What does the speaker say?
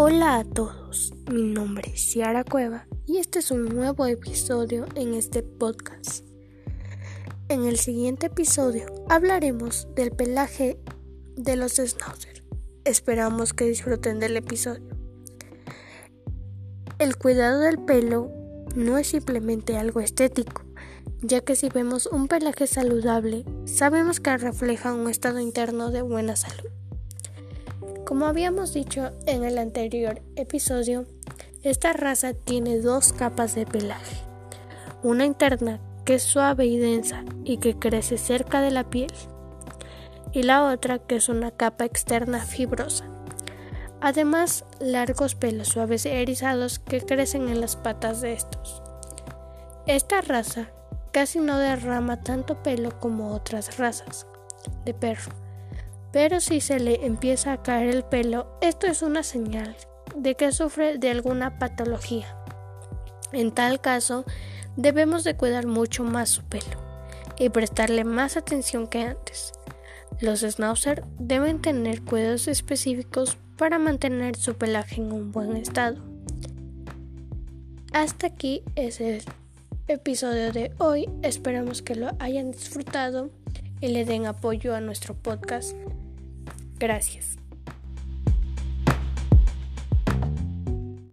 Hola a todos, mi nombre es Ciara Cueva y este es un nuevo episodio en este podcast. En el siguiente episodio hablaremos del pelaje de los schnauzer. Esperamos que disfruten del episodio. El cuidado del pelo no es simplemente algo estético, ya que si vemos un pelaje saludable, sabemos que refleja un estado interno de buena salud. Como habíamos dicho en el anterior episodio, esta raza tiene dos capas de pelaje. Una interna que es suave y densa y que crece cerca de la piel. Y la otra que es una capa externa fibrosa. Además, largos pelos suaves y erizados que crecen en las patas de estos. Esta raza casi no derrama tanto pelo como otras razas de perro pero si se le empieza a caer el pelo, esto es una señal de que sufre de alguna patología. En tal caso, debemos de cuidar mucho más su pelo y prestarle más atención que antes. Los schnauzer deben tener cuidados específicos para mantener su pelaje en un buen estado. Hasta aquí es el episodio de hoy. Esperamos que lo hayan disfrutado y le den apoyo a nuestro podcast. Gracias.